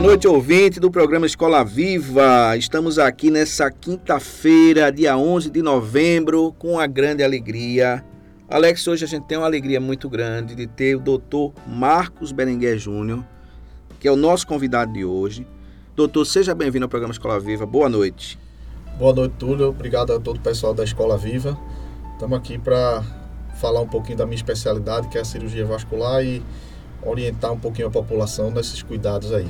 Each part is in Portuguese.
Boa noite, ouvinte do programa Escola Viva. Estamos aqui nessa quinta-feira, dia 11 de novembro, com a grande alegria. Alex, hoje a gente tem uma alegria muito grande de ter o doutor Marcos Berenguer Júnior, que é o nosso convidado de hoje. Doutor, seja bem-vindo ao programa Escola Viva. Boa noite. Boa noite, Túlio. Obrigado a todo o pessoal da Escola Viva. Estamos aqui para falar um pouquinho da minha especialidade, que é a cirurgia vascular, e orientar um pouquinho a população nesses cuidados aí.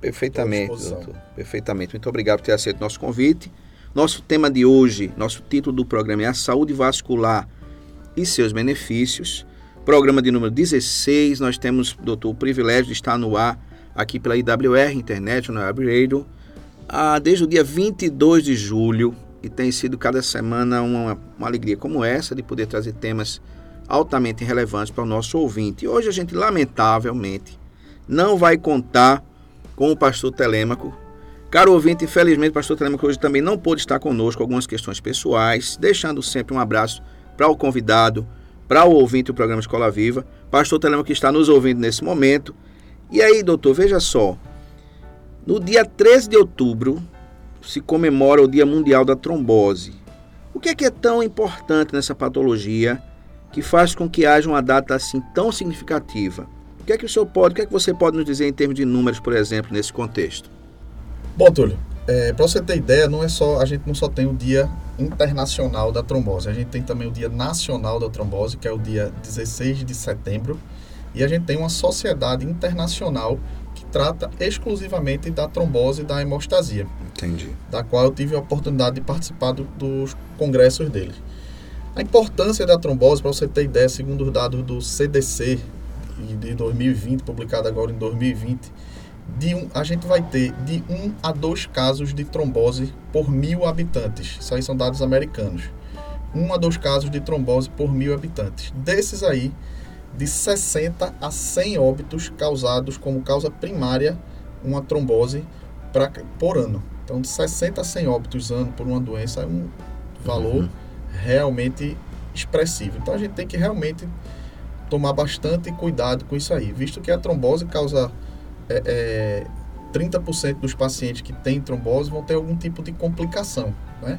Perfeitamente, doutor. Perfeitamente. Muito obrigado por ter aceito nosso convite. Nosso tema de hoje, nosso título do programa é a saúde vascular e seus benefícios. Programa de número 16, nós temos, doutor, o privilégio de estar no ar aqui pela IWR, Internet, no Web Radio, ah, desde o dia 22 de julho, e tem sido cada semana uma, uma alegria como essa de poder trazer temas altamente relevantes para o nosso ouvinte. E hoje a gente, lamentavelmente, não vai contar com o pastor Telêmaco. Caro ouvinte, infelizmente o pastor Telêmaco hoje também não pôde estar conosco, algumas questões pessoais, deixando sempre um abraço para o convidado, para o ouvinte do programa Escola Viva. Pastor Telêmaco que está nos ouvindo nesse momento. E aí, doutor, veja só. No dia 13 de outubro se comemora o Dia Mundial da Trombose. O que é que é tão importante nessa patologia que faz com que haja uma data assim tão significativa? O que é que o senhor pode, o que é que você pode nos dizer em termos de números, por exemplo, nesse contexto? Bom, Túlio, é, para você ter ideia, não é só a gente não só tem o Dia Internacional da Trombose, a gente tem também o Dia Nacional da Trombose, que é o dia 16 de setembro, e a gente tem uma sociedade internacional que trata exclusivamente da trombose e da hemostasia. Entendi. Da qual eu tive a oportunidade de participar do, dos congressos dele. A importância da trombose, para você ter ideia, segundo os dados do CDC de 2020, publicado agora em 2020, de um, a gente vai ter de 1 um a 2 casos de trombose por mil habitantes. Isso aí são dados americanos. 1 um a 2 casos de trombose por mil habitantes. Desses aí, de 60 a 100 óbitos causados como causa primária uma trombose pra, por ano. Então, de 60 a 100 óbitos ano por uma doença é um valor uhum. realmente expressivo. Então, a gente tem que realmente tomar bastante cuidado com isso aí, visto que a trombose causa é, é, 30% dos pacientes que têm trombose vão ter algum tipo de complicação, né?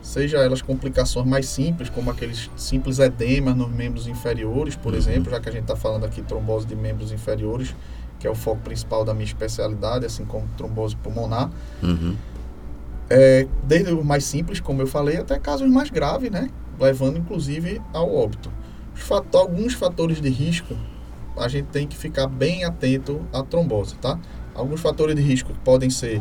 Seja elas complicações mais simples, como aqueles simples edemas nos membros inferiores, por uhum. exemplo, já que a gente está falando aqui trombose de membros inferiores, que é o foco principal da minha especialidade, assim como trombose pulmonar. Uhum. É, desde o mais simples, como eu falei, até casos mais graves, né? Levando inclusive ao óbito. Fator, alguns fatores de risco a gente tem que ficar bem atento à trombose, tá? Alguns fatores de risco podem ser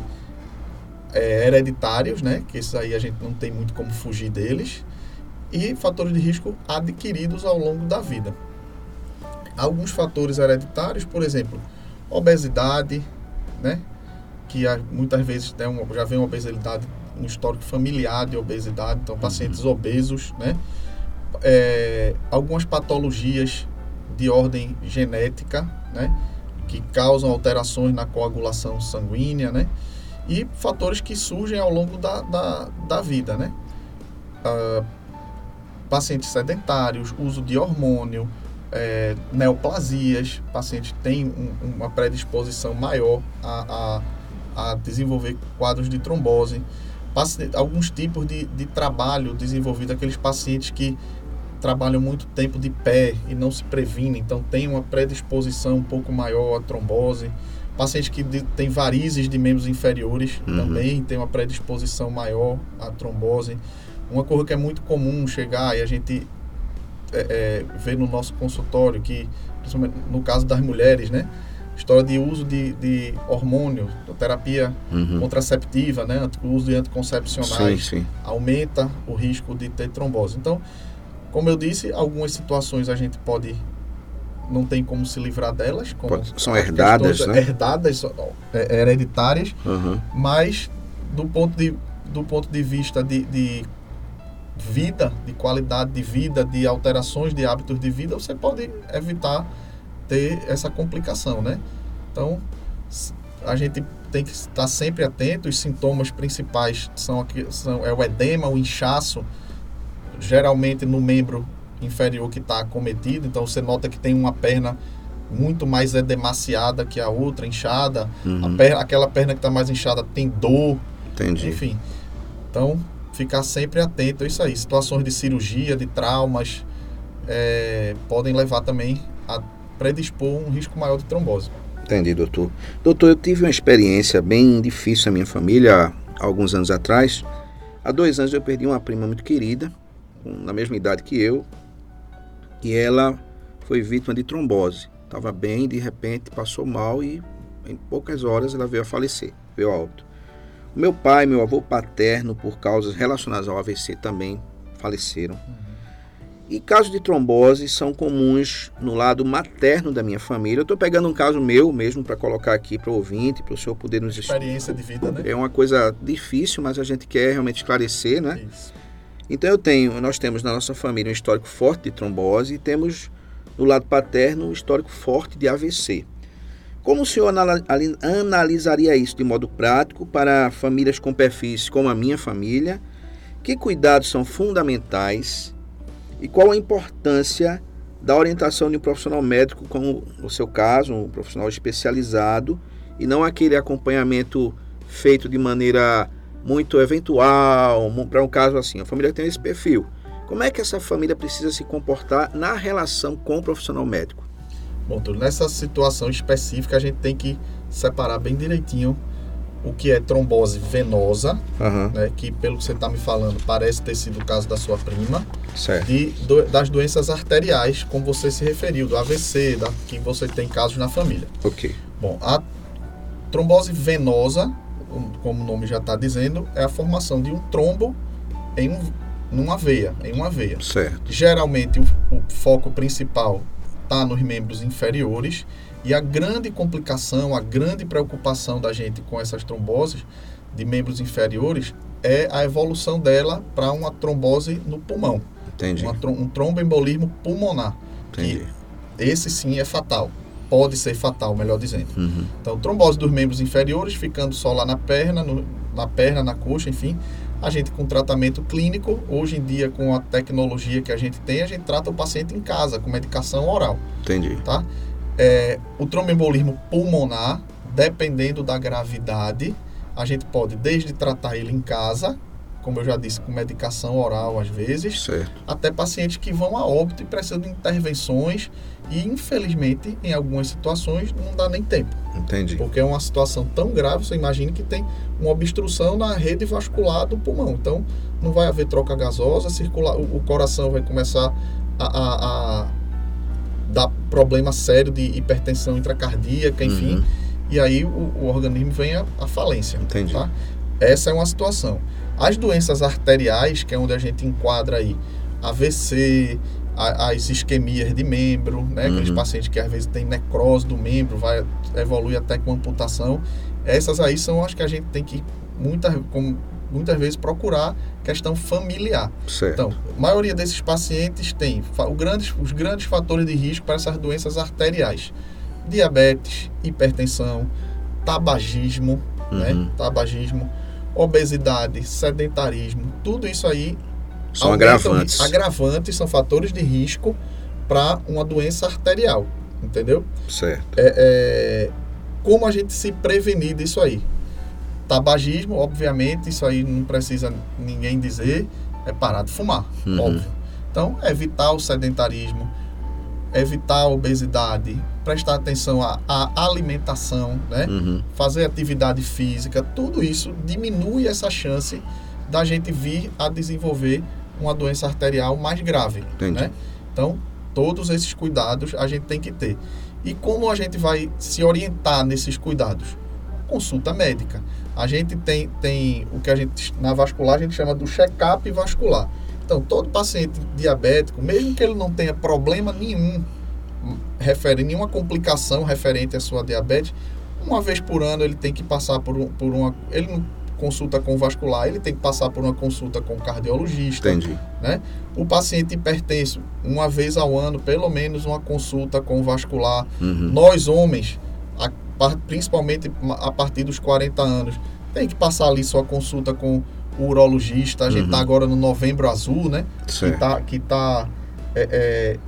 é, hereditários, né? Que esses aí a gente não tem muito como fugir deles. E fatores de risco adquiridos ao longo da vida. Alguns fatores hereditários, por exemplo, obesidade, né? Que muitas vezes né, já vem uma obesidade, um histórico familiar de obesidade, então pacientes uhum. obesos, né? É, algumas patologias de ordem genética, né? Que causam alterações na coagulação sanguínea, né? E fatores que surgem ao longo da, da, da vida, né? Uh, pacientes sedentários, uso de hormônio, é, neoplasias, pacientes têm um, uma predisposição maior a, a, a, desenvolver quadros de trombose, alguns tipos de, de trabalho desenvolvido, aqueles pacientes que trabalham muito tempo de pé e não se previnem, então tem uma predisposição um pouco maior à trombose. Pacientes que têm varizes de membros inferiores uhum. também tem uma predisposição maior à trombose. Uma coisa que é muito comum chegar e a gente é, é, vê no nosso consultório, que principalmente no caso das mulheres, né? história de uso de, de hormônio, terapia Uhum. contraceptiva, né, o uso de anticoncepcionais, Sim, sim. aumenta o risco de ter trombose. Então, como eu disse, algumas situações a gente pode não tem como se livrar delas, são herdadas, né? herdadas, é, hereditárias, Uhum. mas do ponto de, do ponto de vista de, de vida, de qualidade de vida, de alterações de hábitos de vida, você pode evitar ter essa complicação, né? Então, a gente tem que estar sempre atento. Os sintomas principais são, aqui, são é o edema, o inchaço, geralmente no membro inferior que está acometido. Então, você nota que tem uma perna muito mais edemaciada que a outra, inchada. A Uhum. perna, aquela perna que está mais inchada tem dor, Entendi. enfim. Então, ficar sempre atento a isso aí. Situações de cirurgia, de traumas, eh, podem levar também a predispor um risco maior de trombose. Entendi, doutor. Doutor, eu tive uma experiência bem difícil na minha família há alguns anos atrás. Há dois anos eu perdi uma prima muito querida, com- na mesma idade que eu, e ela foi vítima de trombose. Estava bem, de repente passou mal e em poucas horas ela veio a falecer, veio a óbito. O meu pai, meu avô paterno, por causas relacionadas ao AVC, também faleceram. E casos de trombose são comuns no lado materno da minha família. Eu estou pegando um caso meu mesmo para colocar aqui para o ouvinte, para o senhor poder nos Experiência de vida, né? É uma coisa difícil, mas a gente quer realmente esclarecer, né? Isso. Então eu tenho, nós temos na nossa família um histórico forte de trombose e temos no lado paterno um histórico forte de AVC. Como o senhor analisaria isso de modo prático para famílias com perfis como a minha família? Que cuidados são fundamentais e qual a importância da orientação de um profissional médico, como no seu caso, um profissional especializado, e não aquele acompanhamento feito de maneira muito eventual, para um caso assim. A família tem esse perfil. Como é que essa família precisa se comportar na relação com o profissional médico? Bom, Túlio, nessa situação específica a gente tem que separar bem direitinho o que é trombose venosa, Aham, né, que pelo que você está me falando parece ter sido o caso da sua prima, certo. de, do- das doenças arteriais, como você se referiu, do AVC, da, que você tem casos na família. Ok. Bom, a trombose venosa, como o nome já está dizendo, é a formação de um trombo em um, numa veia, em uma veia. Certo. Geralmente o, o foco principal está nos membros inferiores e a grande complicação, a grande preocupação da gente com essas tromboses de membros inferiores é a evolução dela para uma trombose no pulmão, Entendi. uma, um tromboembolismo pulmonar. Entendi. Esse sim é fatal, pode ser fatal, melhor dizendo. Uhum. Então, trombose dos membros inferiores, ficando só lá na perna, no- na perna, na coxa, enfim. A gente com tratamento clínico, hoje em dia com a tecnologia que a gente tem, a gente trata o paciente em casa com medicação oral, Entendi. tá? É, o tromboembolismo pulmonar, dependendo da gravidade, a gente pode desde tratar ele em casa, como eu já disse, com medicação oral às vezes, Certo. até pacientes que vão a óbito e precisam de intervenções e infelizmente em algumas situações não dá nem tempo. Entendi. Porque é uma situação tão grave, você imagina que tem uma obstrução na rede vascular do pulmão. Então, não vai haver troca gasosa, circular, o, o coração vai começar a, a- a dar problema sério de hipertensão intracardíaca, enfim. Uhum. E aí o, o organismo vem à à falência. Entendi. Tá? Essa é uma situação. As doenças arteriais, que é onde a gente enquadra aí AVC, a- as isquemias de membro, né? Aqueles Uhum. pacientes que às vezes tem necrose do membro, vai evolui até com amputação. Essas aí são as que a gente tem que muitas, como, muitas vezes procurar questão familiar. Certo. Então, a maioria desses pacientes tem o grandes, os grandes fatores de risco para essas doenças arteriais: diabetes, hipertensão, tabagismo, né? Uhum. Tabagismo, obesidade, sedentarismo, tudo isso aí São agravantes. Agravantes são fatores de risco para uma doença arterial, entendeu? Certo. É, é, como a gente se prevenir disso aí? Tabagismo, obviamente, isso aí não precisa ninguém dizer, é parar de fumar, Uhum. óbvio. Então, evitar o sedentarismo, evitar a obesidade, prestar atenção à, à alimentação, né? Uhum. fazer atividade física, tudo isso diminui essa chance da gente vir a desenvolver uma doença arterial mais grave. Entendi. Né? Então, todos esses cuidados a gente tem que ter. E como a gente vai se orientar nesses cuidados? Consulta médica. A gente tem, tem o que a gente, na vascular, a gente chama do check-up vascular. Então, todo paciente diabético, mesmo que ele não tenha problema nenhum, referente, nenhuma complicação referente à sua diabetes, uma vez por ano ele tem que passar por, um, por uma. Ele não consulta com vascular, ele tem que passar por uma consulta com cardiologista. Entendi. Né? O paciente hipertenso, uma vez ao ano, pelo menos uma consulta com vascular. Uhum. Nós, homens, a, principalmente a partir dos 40 anos, tem que passar ali sua consulta com o urologista. A gente está uhum. agora no novembro azul, né? Certo. Que está que tá, é, é,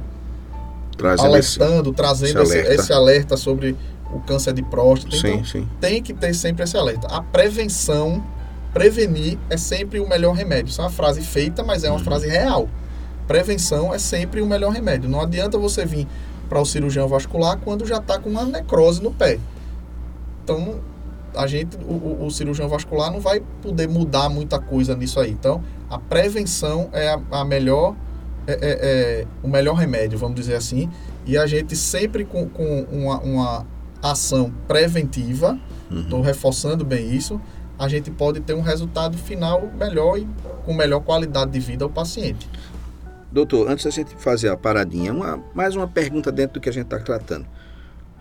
alertando, esse, trazendo esse alerta. Esse, esse alerta sobre o câncer de próstata. Sim, então, sim. tem que ter sempre esse alerta. A prevenção, prevenir é sempre o melhor remédio. Isso é uma frase feita, mas é uma uhum. frase real. Prevenção é sempre o melhor remédio. Não adianta você vir para o cirurgião vascular quando já está com uma necrose no pé. Então, a gente, o, o, cirurgião vascular não vai poder mudar muita coisa nisso aí. Então, a prevenção é a, a melhor, é, é, o melhor remédio, vamos dizer assim. E a gente sempre com, com uma, uma ação preventiva, estou uhum. reforçando bem isso, a gente pode ter um resultado final melhor e com melhor qualidade de vida ao paciente. Doutor, antes da gente fazer a paradinha, uma, mais uma pergunta dentro do que a gente está tratando.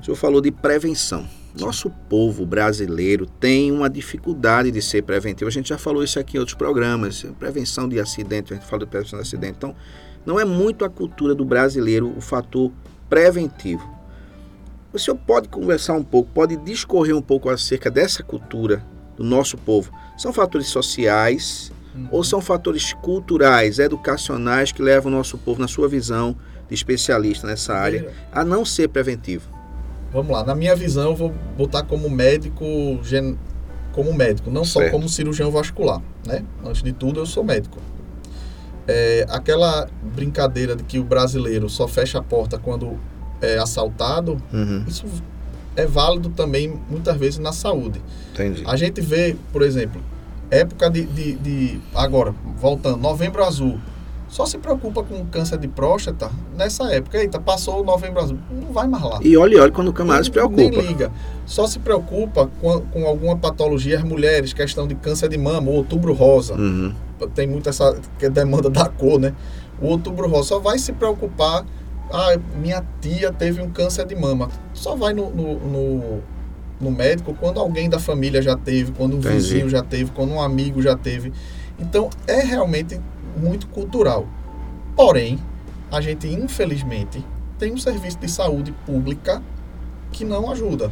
O senhor falou de prevenção. Nosso povo brasileiro tem uma dificuldade de ser preventivo. A gente já falou isso aqui em outros programas. Prevenção de acidente, a gente fala de prevenção de acidente. Então, não é muito a cultura do brasileiro o fator preventivo. O senhor pode conversar um pouco, pode discorrer um pouco acerca dessa cultura do nosso povo? São fatores sociais uhum. ou são fatores culturais, educacionais que levam o nosso povo, na sua visão de especialista nessa área, a não ser preventivo? Vamos lá, na minha visão, eu vou botar como médico, como médico, não certo. só como cirurgião vascular, né? Antes de tudo, eu sou médico. É, aquela brincadeira de que o brasileiro só fecha a porta quando é assaltado, uhum. isso é válido também muitas vezes na saúde. Entendi. A gente vê, por exemplo, época de, de, de, agora, voltando, novembro azul, só se preocupa com câncer de próstata nessa época. Eita, passou o novembro azul, não vai mais lá. E olha, olha quando o camarada se preocupa. Nem liga. Só se preocupa com, com alguma patologia, as mulheres, questão de câncer de mama, outubro rosa. Uhum. Tem muito essa demanda da cor, né? O outubro rosa só vai se preocupar ah, minha tia teve um câncer de mama. Só vai no, no, no, no médico quando alguém da família já teve, quando um Entendi. vizinho já teve, quando um amigo já teve. Então, é realmente muito cultural. Porém, a gente, infelizmente, tem um serviço de saúde pública que não ajuda.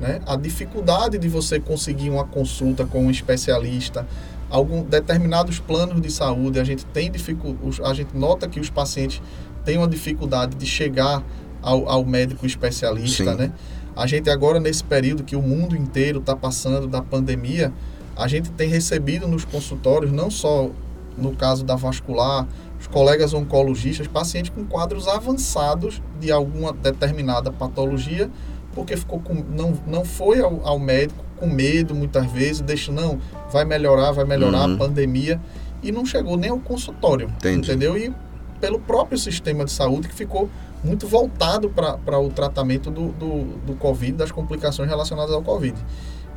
Né? A dificuldade de você conseguir uma consulta com um especialista, algum determinados planos de saúde, a gente tem dificuldade, a gente nota que os pacientes tem uma dificuldade de chegar ao, ao médico especialista, Sim. né? A gente agora, nesse período que o mundo inteiro está passando da pandemia, a gente tem recebido nos consultórios, não só no caso da vascular, os colegas oncologistas, pacientes com quadros avançados de alguma determinada patologia, porque ficou com, não, não foi ao, ao médico com medo muitas vezes, deixa, não, vai melhorar, vai melhorar uhum. a pandemia, e não chegou nem ao consultório, Entendi. entendeu? E pelo próprio sistema de saúde que ficou muito voltado para o tratamento do, do, do Covid, das complicações relacionadas ao Covid.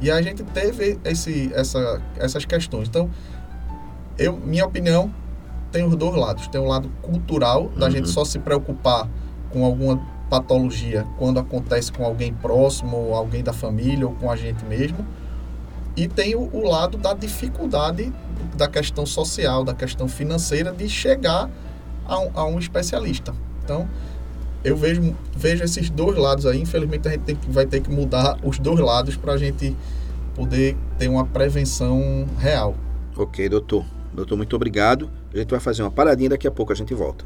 E a gente teve esse, essa, essas questões. Então, eu, minha opinião, tem os dois lados. Tem o lado cultural, da uhum. gente só se preocupar com alguma patologia quando acontece com alguém próximo, ou alguém da família, ou com a gente mesmo. E tem o, lado da dificuldade da questão social, da questão financeira, de chegar a um, a um especialista. Então, eu vejo, vejo esses dois lados aí. Infelizmente, a gente tem, vai ter que mudar os dois lados para a gente poder ter uma prevenção real. Ok, doutor. Doutor, muito obrigado. A gente vai fazer uma paradinha daqui a pouco a gente volta.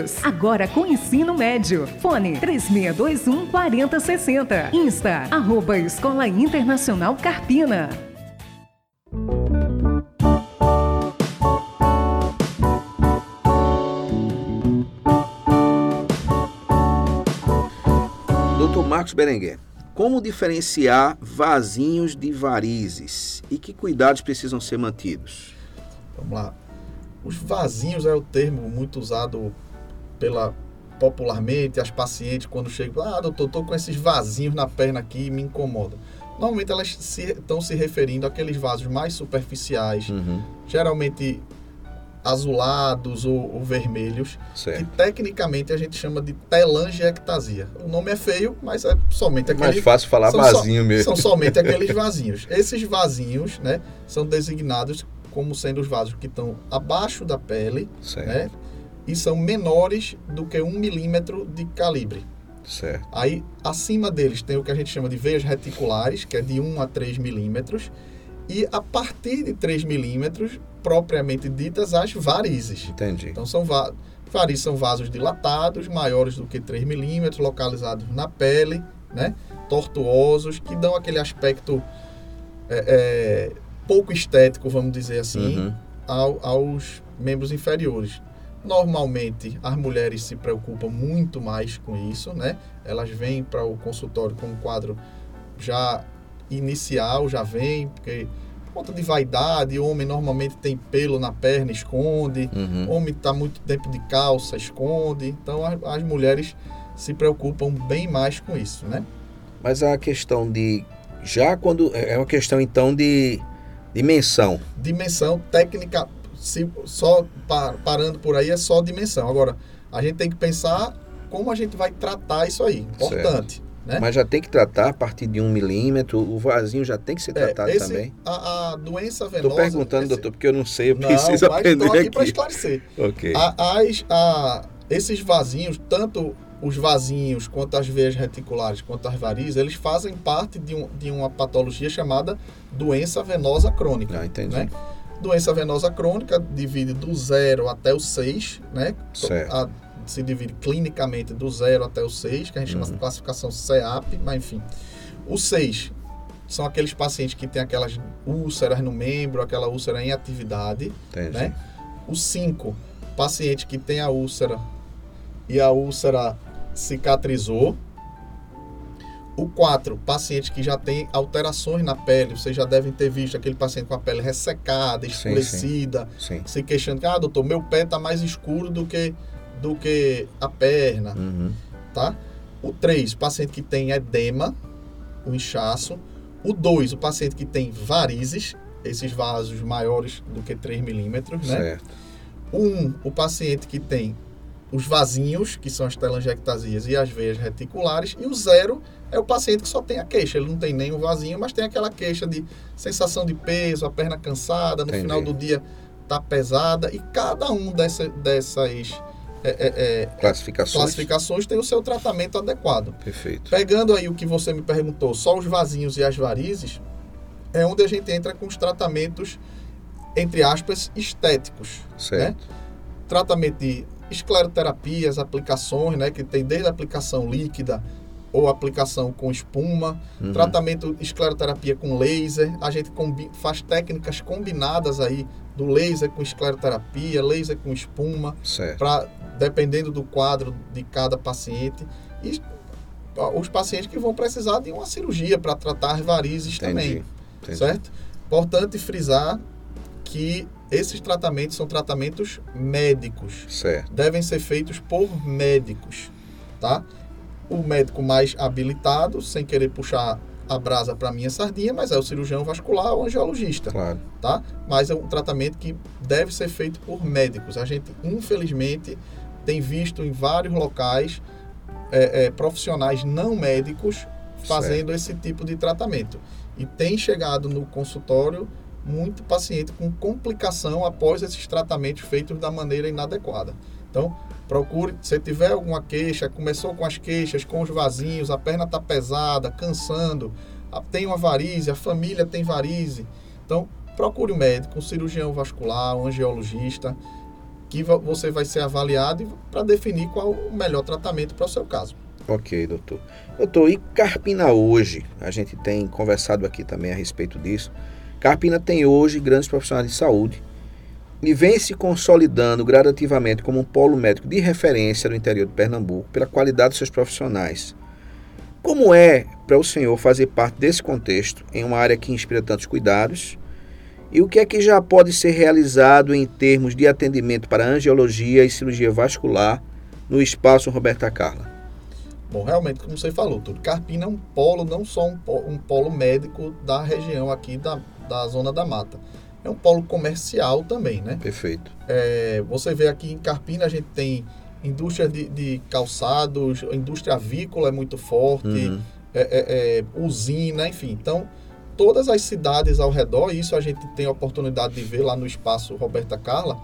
Agora com ensino médio. Fone 3621 4060. Insta, arroba Escola Internacional Carpina. Doutor Marcos Berenguer, como diferenciar vasinhos de varizes e que cuidados precisam ser mantidos? Vamos lá. Os vasinhos é o termo muito usado pela popularmente as pacientes quando chegam, ah, doutor, tô com esses vasinhos na perna aqui e me incomoda. Normalmente elas se, estão se referindo àqueles vasos mais superficiais, uhum. geralmente azulados ou, ou vermelhos, certo. que tecnicamente a gente chama de telangiectasia. O nome é feio, mas é somente aquele... Mais fácil falar vasinho so, mesmo. São somente aqueles vasinhos. Esses vasinhos, né, são designados como sendo os vasos que estão abaixo da pele, certo. né, e são menores do que um milímetro de calibre. Certo. Aí, acima deles tem o que a gente chama de veias reticulares, que é de 1 a 3 milímetros, e a partir de 3 milímetros, propriamente ditas, as varizes. Entendi. Então, são va varizes são vasos dilatados, maiores do que 3 milímetros, localizados na pele, né? tortuosos, que dão aquele aspecto é, é, pouco estético, vamos dizer assim, uhum. ao, aos membros inferiores. Normalmente, as mulheres se preocupam muito mais com isso, né? Elas vêm para o consultório com um quadro já inicial, já vem, porque por conta de vaidade, homem normalmente tem pelo na perna, esconde. Uhum. Homem está muito tempo de calça, esconde. Então, as, as mulheres se preocupam bem mais com isso, né? Mas a questão de já quando é uma questão então de dimensão. Dimensão técnica se só par, parando por aí é só dimensão. Agora, a gente tem que pensar como a gente vai tratar isso aí. Importante. Né? Mas já tem que tratar a partir de um milímetro, o vasinho já tem que ser é, tratado é, esse, também. A, a, doença venosa. Estou perguntando, esse... doutor, porque eu não sei, eu não, preciso aprender aqui. aqui para esclarecer. ok. A, as, a, esses vasinhos, tanto os vasinhos, quanto as veias reticulares, quanto as varizes, eles fazem parte de, um, de uma patologia chamada doença venosa crônica. Ah, entendi. Né? Doença venosa crônica divide do zero até o 6, né? Certo. A, se divide clinicamente do zero até o 6, que a gente uhum. chama de classificação CEAP, mas enfim. O 6 são aqueles pacientes que têm aquelas úlceras no membro, aquela úlcera em atividade. Entendi. Né? O 5, paciente que tem a úlcera e a úlcera cicatrizou. O 4, paciente que já tem alterações na pele, vocês já devem ter visto aquele paciente com a pele ressecada, escurecida, sim, sim. Sim. se queixando que, ah, doutor, meu pé está mais escuro do que do que a perna, Uhum. tá? O 3, o paciente que tem edema, o inchaço. O 2, o paciente que tem varizes, esses vasos maiores do que 3 milímetros, né? Certo. O 1, o paciente que tem os vasinhos, que são as telangiectasias e as veias reticulares. E o 0 é o paciente que só tem a queixa. Ele não tem nem o vasinho, mas tem aquela queixa de sensação de peso, a perna cansada, no Entendi. final do dia tá pesada. E cada um dessa, dessas é, é, é, Classificações. classificações tem o seu tratamento adequado. Perfeito. Pegando aí o que você me perguntou, só os vasinhos e as varizes, é onde a gente entra com os tratamentos, entre aspas, estéticos. Certo. Tratamento de escleroterapias, aplicações, né, que tem desde a aplicação líquida ou aplicação com espuma, Uhum. tratamento de escleroterapia com laser, a gente faz técnicas combinadas aí do laser com escleroterapia, laser com espuma, pra, dependendo do quadro de cada paciente. E os pacientes que vão precisar de uma cirurgia para tratar as varizes também, Entendi. Entendi. certo? Importante frisar que esses tratamentos são tratamentos médicos, Certo. devem ser feitos por médicos, tá? O médico mais habilitado, sem querer puxar a brasa para minha sardinha, mas é o cirurgião vascular ou angiologista Claro. tá? Mas é um tratamento que deve ser feito por médicos. A gente, infelizmente, tem visto em vários locais é, é, profissionais não médicos fazendo esse tipo de tratamento. E tem chegado no consultório muito paciente com complicação após esses tratamentos feitos da maneira inadequada. Então, procure, se tiver alguma queixa, começou com as queixas, com os vasinhos, a perna está pesada, cansando, tem uma varize, a família tem varize. Então, procure um médico, um cirurgião vascular, um angiologista, que você vai ser avaliado para definir qual o melhor tratamento para o seu caso. Ok, doutor. Doutor, e Carpina hoje? A gente tem conversado aqui também a respeito disso. Carpina tem hoje grandes profissionais de saúde e vem se consolidando gradativamente como um polo médico de referência no interior de Pernambuco pela qualidade dos seus profissionais. Como é para o senhor fazer parte desse contexto em uma área que inspira tantos cuidados? E o que é que já pode ser realizado em termos de atendimento para angiologia e cirurgia vascular no espaço Roberta Carla? Bom, realmente, como você falou, tudo. Carpina é um polo, não só um polo, um polo médico da região aqui da, da Zona da Mata. É um polo comercial também, né? Perfeito. É, você vê aqui em Carpina, a gente tem indústria de, de calçados, a indústria avícola é muito forte, Uhum. é, é, é, usina, enfim. Então, todas as cidades ao redor, isso a gente tem a oportunidade de ver lá no espaço Roberta Carla,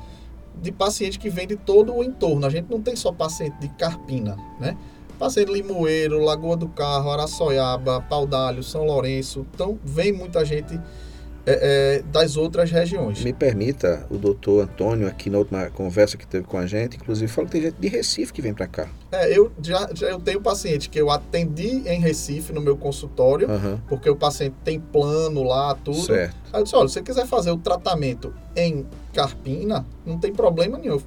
de pacientes que vêm de todo o entorno. A gente não tem só paciente de Carpina, né? Paciente de Limoeiro, Lagoa do Carro, Araçoiaba, Paudalho, São Lourenço. Então, vem muita gente é, é, das outras regiões. Me permita, o doutor Antônio, aqui na última conversa que teve com a gente, inclusive falou que tem gente de Recife que vem para cá. É, eu já, já eu tenho paciente que eu atendi em Recife no meu consultório, Aham. porque o paciente tem plano lá, tudo. Certo. Aí eu disse, olha, se você quiser fazer o tratamento em Carpina, não tem problema nenhum.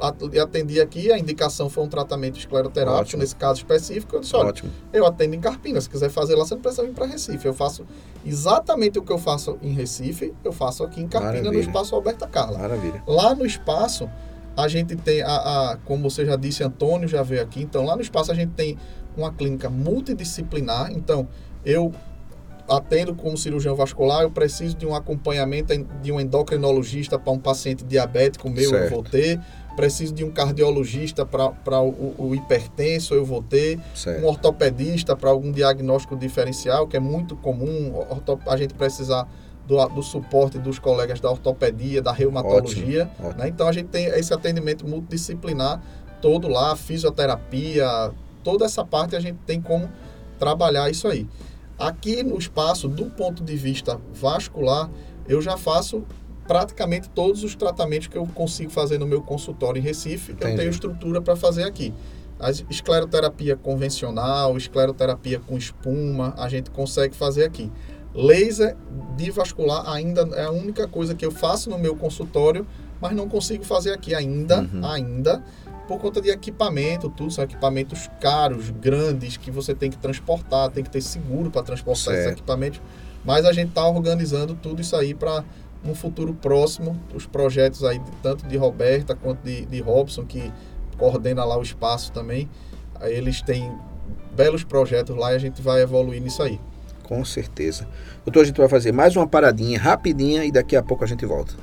Eu at- atendi aqui, a indicação foi um tratamento escleroterápico, Ótimo. nesse caso específico. Eu disse, olha, Ótimo. eu atendo em Carpina, se quiser fazer lá, você não precisa vir para Recife. Eu faço exatamente o que eu faço em Recife, eu faço aqui em Carpina, no Maravilha. Espaço Alberta Carla. Maravilha. Lá no espaço, a gente tem, a, a- como você já disse, Antônio já veio aqui. Então, lá no espaço, a gente tem uma clínica multidisciplinar. Então, eu atendo como cirurgião vascular, eu preciso de um acompanhamento en- de um endocrinologista para um paciente diabético meu, eu Certo. vou ter. Preciso de um cardiologista para o, o hipertenso, eu vou ter um Certo. ortopedista para algum diagnóstico diferencial, que é muito comum a gente precisar do, do suporte dos colegas da ortopedia, da reumatologia. Ótimo. né? Então a gente tem esse atendimento multidisciplinar todo lá, fisioterapia, toda essa parte a gente tem como trabalhar isso aí. Aqui no espaço, do ponto de vista vascular, eu já faço praticamente todos os tratamentos que eu consigo fazer no meu consultório em Recife, eu tenho estrutura para fazer aqui. A escleroterapia convencional, escleroterapia com espuma, a gente consegue fazer aqui. Laser de vascular ainda é a única coisa que eu faço no meu consultório, mas não consigo fazer aqui ainda, Uhum. ainda, por conta de equipamento, tudo são equipamentos caros, grandes, que você tem que transportar, tem que ter seguro para transportar esses Certo. equipamentos. Mas a gente está organizando tudo isso aí para um futuro próximo, os projetos aí, tanto de Roberta quanto de, de Robson, que coordena lá o espaço também. Eles têm belos projetos lá e a gente vai evoluir nisso aí. Com certeza. Doutor, a gente vai fazer mais uma paradinha rapidinha e daqui a pouco a gente volta.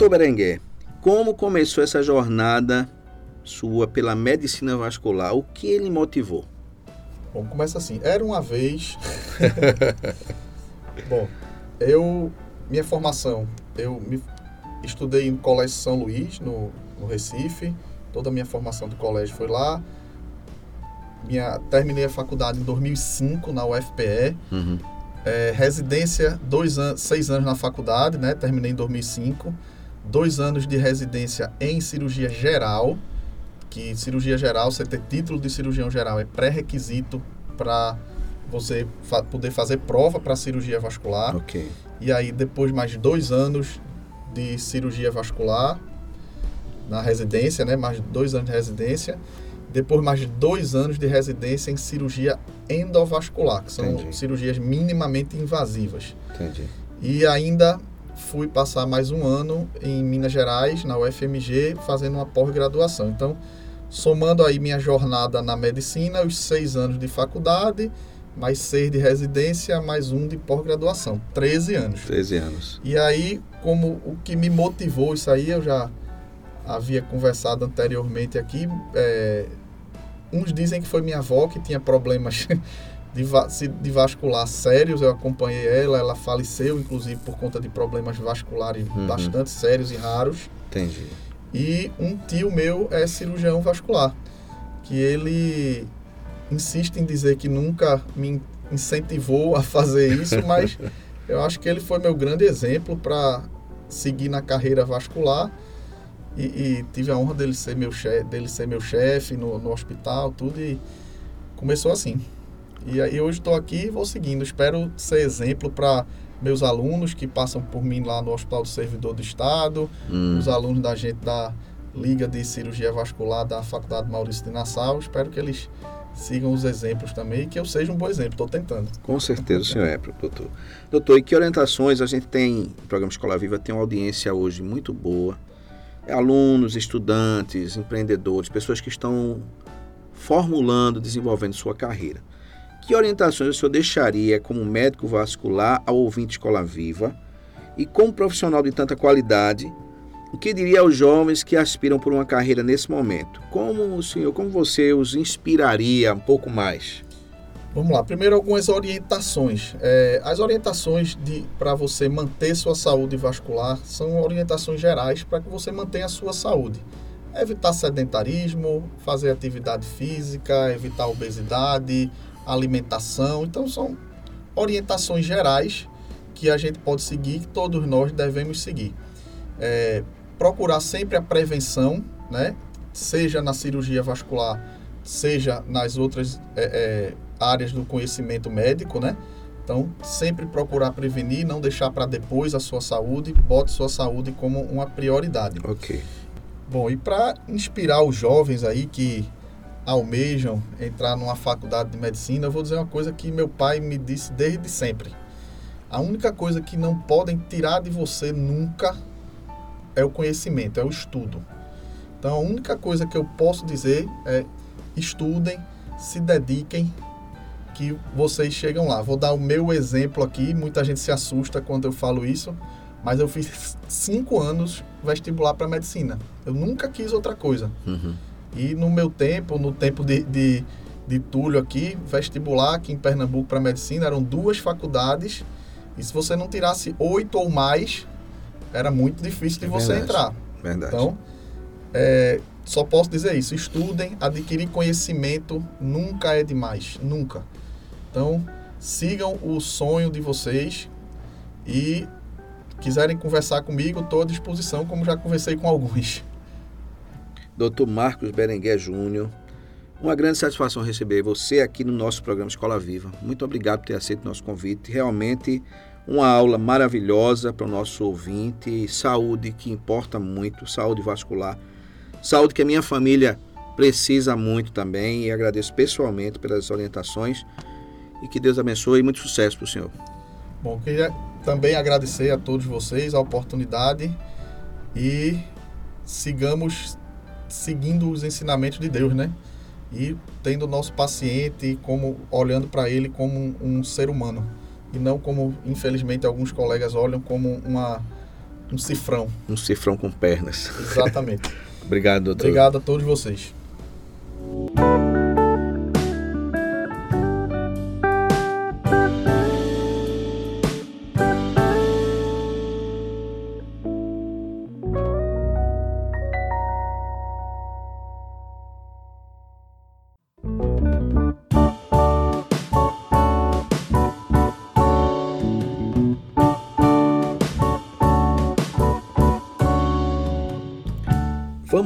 Doutor Berenguer, como começou essa jornada sua pela medicina vascular? O que ele motivou? Bom, começa assim. Era uma vez. Bom, eu. Minha formação. Eu me, estudei em Colégio São Luís, no, no Recife. Toda a minha formação do colégio foi lá. Minha, terminei a faculdade em 2005 na UFPE. Uhum. É, residência, dois anos, seis anos na faculdade, né? Terminei em 2005. Dois anos de residência em cirurgia geral, que cirurgia geral, você ter título de cirurgião geral é pré-requisito para você fa poder fazer prova para cirurgia vascular. Ok. E aí, depois mais dois anos de cirurgia vascular na residência, né? Mais dois anos de residência. Depois mais dois anos de residência em cirurgia endovascular, que são Entendi. cirurgias minimamente invasivas. Entendi. E ainda fui passar mais um ano em Minas Gerais, na UFMG, fazendo uma pós-graduação. Então, somando aí minha jornada na medicina, os seis anos de faculdade, mais seis de residência, mais um de pós-graduação. 13 anos. 13 anos. E aí, como o que me motivou isso aí, eu já havia conversado anteriormente aqui. é, uns dizem que foi minha avó que tinha problemas de, de vascular sérios. Eu acompanhei ela, ela faleceu, inclusive, por conta de problemas vasculares Uhum. bastante sérios e raros. Entendi. E um tio meu é cirurgião vascular, que ele insiste em dizer que nunca me incentivou a fazer isso, mas eu acho que ele foi meu grande exemplo para seguir na carreira vascular e, e tive a honra dele ser meu chefe, dele ser meu chefe no, no hospital, tudo e começou assim. E aí hoje estou aqui e vou seguindo. Espero ser exemplo para meus alunos que passam por mim lá no Hospital do Servidor do Estado, Hum, os alunos da gente da Liga de Cirurgia Vascular da Faculdade Maurício de Nassau. Espero que eles sigam os exemplos também e que eu seja um bom exemplo. Estou tentando. com certeza senhor é, doutor. Doutor, e que orientações a gente tem, o programa Escola Viva tem uma audiência hoje muito boa. É alunos, estudantes, empreendedores, pessoas que estão formulando, desenvolvendo sua carreira. Que orientações o senhor deixaria como médico vascular ao ouvinte Escola Viva e como profissional de tanta qualidade, o que diria aos jovens que aspiram por uma carreira nesse momento? Como o senhor, como você os inspiraria um pouco mais? Vamos lá. Primeiro, algumas orientações. É, as orientações para você manter sua saúde vascular são orientações gerais para que você mantenha a sua saúde. Evitar sedentarismo, fazer atividade física, evitar obesidade, alimentação. Então, são orientações gerais que a gente pode seguir, que todos nós devemos seguir. É, procurar sempre a prevenção, né? seja na cirurgia vascular, seja nas outras é, é, áreas do conhecimento médico, né? Então, sempre procurar prevenir, não deixar para depois a sua saúde, bote sua saúde como uma prioridade. Ok. Bom, e para inspirar os jovens aí que almejam entrar numa faculdade de medicina, eu vou dizer uma coisa que meu pai me disse desde sempre. A única coisa que não podem tirar de você nunca é o conhecimento, é o estudo. Então, a única coisa que eu posso dizer é estudem, se dediquem, que vocês chegam lá. Vou dar o meu exemplo aqui. Muita gente se assusta quando eu falo isso, mas eu fiz cinco anos vestibular para medicina. Eu nunca quis outra coisa. Uhum. E no meu tempo, no tempo de, de, de Túlio aqui, vestibular aqui em Pernambuco para medicina, eram duas faculdades. E se você não tirasse oito ou mais, era muito difícil de É você verdade. entrar. Verdade. Então, é, só posso dizer isso. Estudem, adquirir conhecimento nunca é demais. Nunca. Então, sigam o sonho de vocês e quiserem conversar comigo, estou à disposição, como já conversei com alguns. Dr. Marcos Berenguer Júnior, uma grande satisfação receber você aqui no nosso programa Escola Viva. Muito obrigado por ter aceito nosso convite. Realmente uma aula maravilhosa para o nosso ouvinte. Saúde que importa muito, saúde vascular. Saúde que a minha família precisa muito também e agradeço pessoalmente pelas orientações e que Deus abençoe e muito sucesso para o senhor. Bom, queria também agradecer a todos vocês a oportunidade e sigamos seguindo os ensinamentos de Deus, né? E tendo o nosso paciente como olhando para ele como um, ser humano e não como infelizmente alguns colegas olham como uma um cifrão. Um cifrão com pernas. Exatamente. Obrigado, doutor. Obrigado a todos vocês.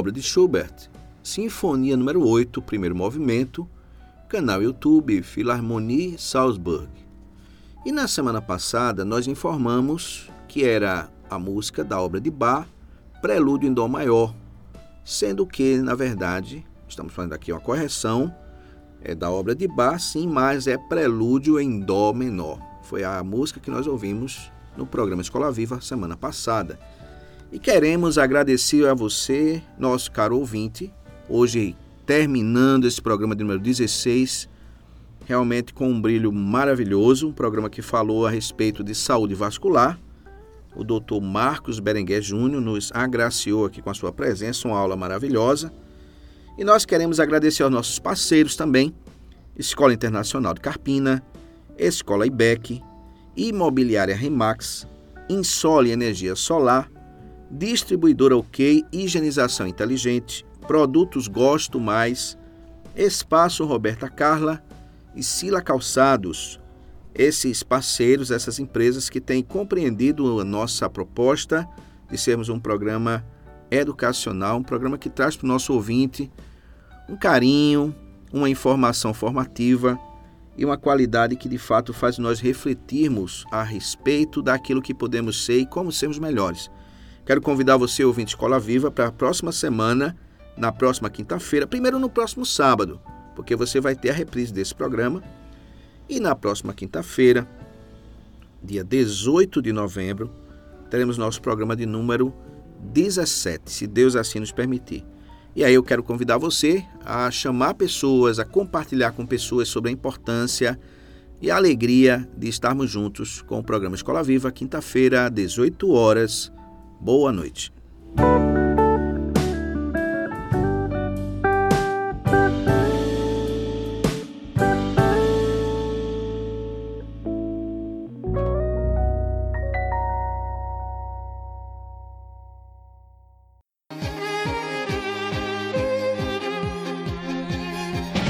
Obra de Schubert, Sinfonia número 8, primeiro movimento, canal YouTube Philharmonie Salzburg. E na semana passada nós informamos que era a música da obra de Bach, Prelúdio em Dó maior, sendo que, na verdade, estamos fazendo aqui uma correção, é da obra de Bach, sim, mas é Prelúdio em Dó menor. Foi a música que nós ouvimos no programa Escola Viva semana passada. E queremos agradecer a você, nosso caro ouvinte, hoje terminando esse programa de número 16, realmente com um brilho maravilhoso, um programa que falou a respeito de saúde vascular. O doutor Marcos Berenguer Júnior nos agraciou aqui com a sua presença, uma aula maravilhosa. E nós queremos agradecer aos nossos parceiros também, Escola Internacional de Carpina, Escola IBEC, Imobiliária Remax, Insole Energia Solar, Distribuidora OK, Higienização Inteligente, Produtos Gosto Mais, Espaço Roberta Carla e Sila Calçados. Esses parceiros, essas empresas que têm compreendido a nossa proposta de sermos um programa educacional, um programa que traz para o nosso ouvinte um carinho, uma informação formativa e uma qualidade que de fato faz nós refletirmos a respeito daquilo que podemos ser e como sermos melhores. Quero convidar você, ouvinte Escola Viva, para a próxima semana, na próxima quinta-feira, primeiro no próximo sábado, porque você vai ter a reprise desse programa. E na próxima quinta-feira, dia 18 de novembro, teremos nosso programa de número 17, se Deus assim nos permitir. E aí eu quero convidar você a chamar pessoas, a compartilhar com pessoas sobre a importância e a alegria de estarmos juntos com o programa Escola Viva, quinta-feira, 18 horas Boa noite.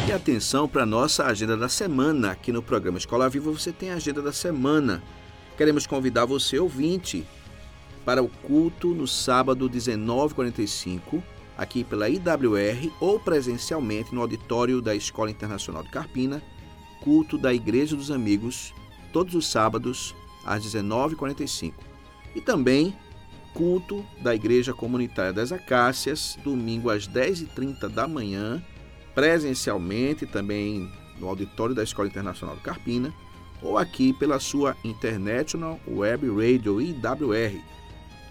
E atenção para a nossa agenda da semana. Aqui no programa Escola Viva você tem a agenda da semana. Queremos convidar você, ouvinte, para o culto no sábado 19h45, aqui pela IWR ou presencialmente no auditório da Escola Internacional de Carpina, culto da Igreja dos Amigos, todos os sábados às 19h45. E também culto da Igreja Comunitária das Acácias, domingo às 10h30 da manhã, presencialmente também no auditório da Escola Internacional de Carpina, ou aqui pela sua International Web Radio IWR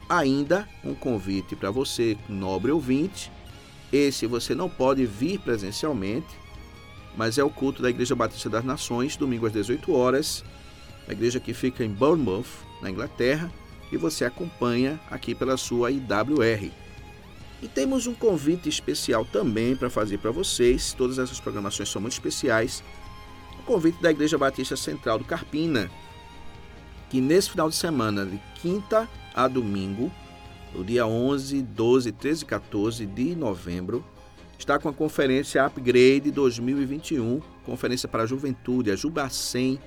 ainda um convite para você, nobre ouvinte. Esse você não pode vir presencialmente, mas é o culto da Igreja Batista das Nações, domingo às 18 horas, a igreja que fica em Bournemouth, na Inglaterra, e você acompanha aqui pela sua IWR. E temos um convite especial também para fazer para vocês, todas essas programações são muito especiais. O convite da Igreja Batista Central do Carpina, que nesse final de semana, de quinta a domingo, no dia 11, 12, 13 e 14 de novembro, está com a conferência Upgrade 2021, conferência para a juventude, a Jubacem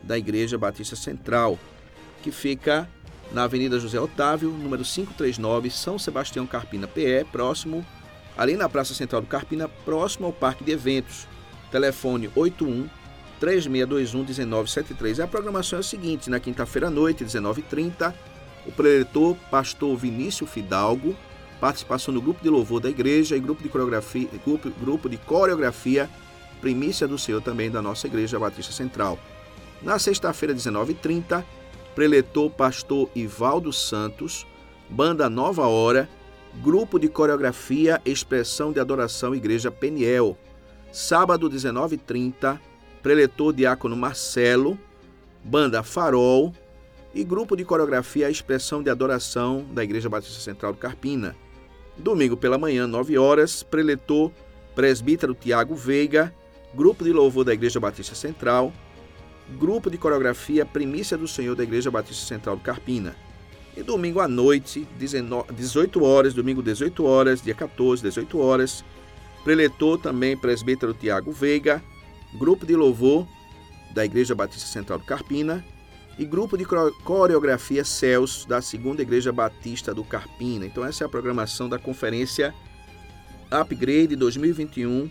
da Igreja Batista Central, que fica na Avenida José Otávio, número 539, São Sebastião Carpina PE, próximo, ali na Praça Central do Carpina, próximo ao Parque de Eventos. Telefone 81 3621 1973. A programação é a seguinte: na quinta-feira à noite, 19h30, o preletor pastor Vinícius Fidalgo, participação no grupo de louvor da igreja e grupo de coreografia, grupo, grupo de coreografia Primícia do Senhor também da nossa igreja Batista Central. Na sexta-feira, 19h30, preletor pastor Ivaldo Santos, banda Nova Hora, grupo de coreografia Expressão de Adoração Igreja Peniel. Sábado, 19h30, preletor diácono Marcelo, banda Farol e grupo de coreografia Expressão de Adoração da Igreja Batista Central do Carpina. Domingo pela manhã, 9 horas, preletor presbítero Tiago Veiga, grupo de louvor da Igreja Batista Central, grupo de coreografia Primícia do Senhor da Igreja Batista Central do Carpina. E domingo à noite, 18 horas, domingo 18 horas, dia 14, 18 horas, preletor também presbítero Tiago Veiga, grupo de louvor da Igreja Batista Central do Carpina e grupo de coreografia Céus da Segunda Igreja Batista do Carpina. Então essa é a programação da conferência Upgrade 2021,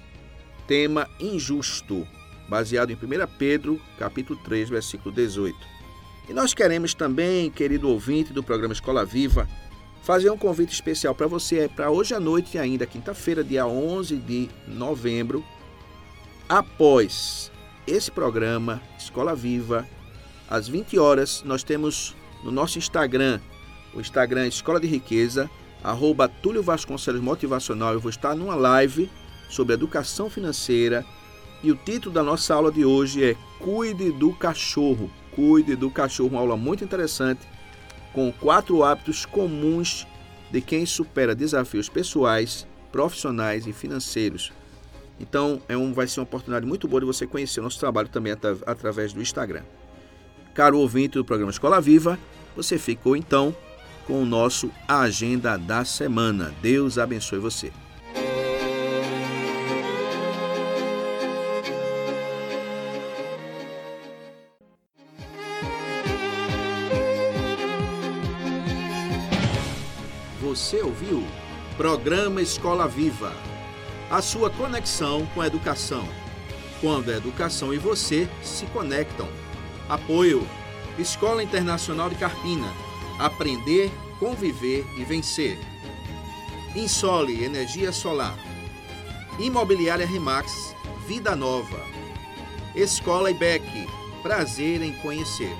tema injusto, baseado em 1 Pedro, capítulo 3, versículo 18. E nós queremos também, querido ouvinte do programa Escola Viva, fazer um convite especial para você para hoje à noite ainda, quinta-feira, dia 11 de novembro, após esse programa Escola Viva às 20 horas, nós temos no nosso Instagram, o Instagram Escola de Riqueza, arroba Túlio Vasconcelos Motivacional. Eu vou estar numa live sobre educação financeira e o título da nossa aula de hoje é Cuide do Cachorro. Cuide do Cachorro, uma aula muito interessante com quatro hábitos comuns de quem supera desafios pessoais, profissionais e financeiros. Então, é um, vai ser uma oportunidade muito boa de você conhecer o nosso trabalho também através do Instagram. Caro ouvinte do programa Escola Viva, você ficou então com o nosso Agenda da Semana. Deus abençoe você. Você ouviu? Programa Escola Viva. A sua conexão com a educação. Quando a educação e você se conectam. Apoio: Escola Internacional de Carpina. Aprender, conviver e vencer. Insole Energia Solar. Imobiliária Remax. Vida Nova. Escola IBEC. Prazer em conhecer.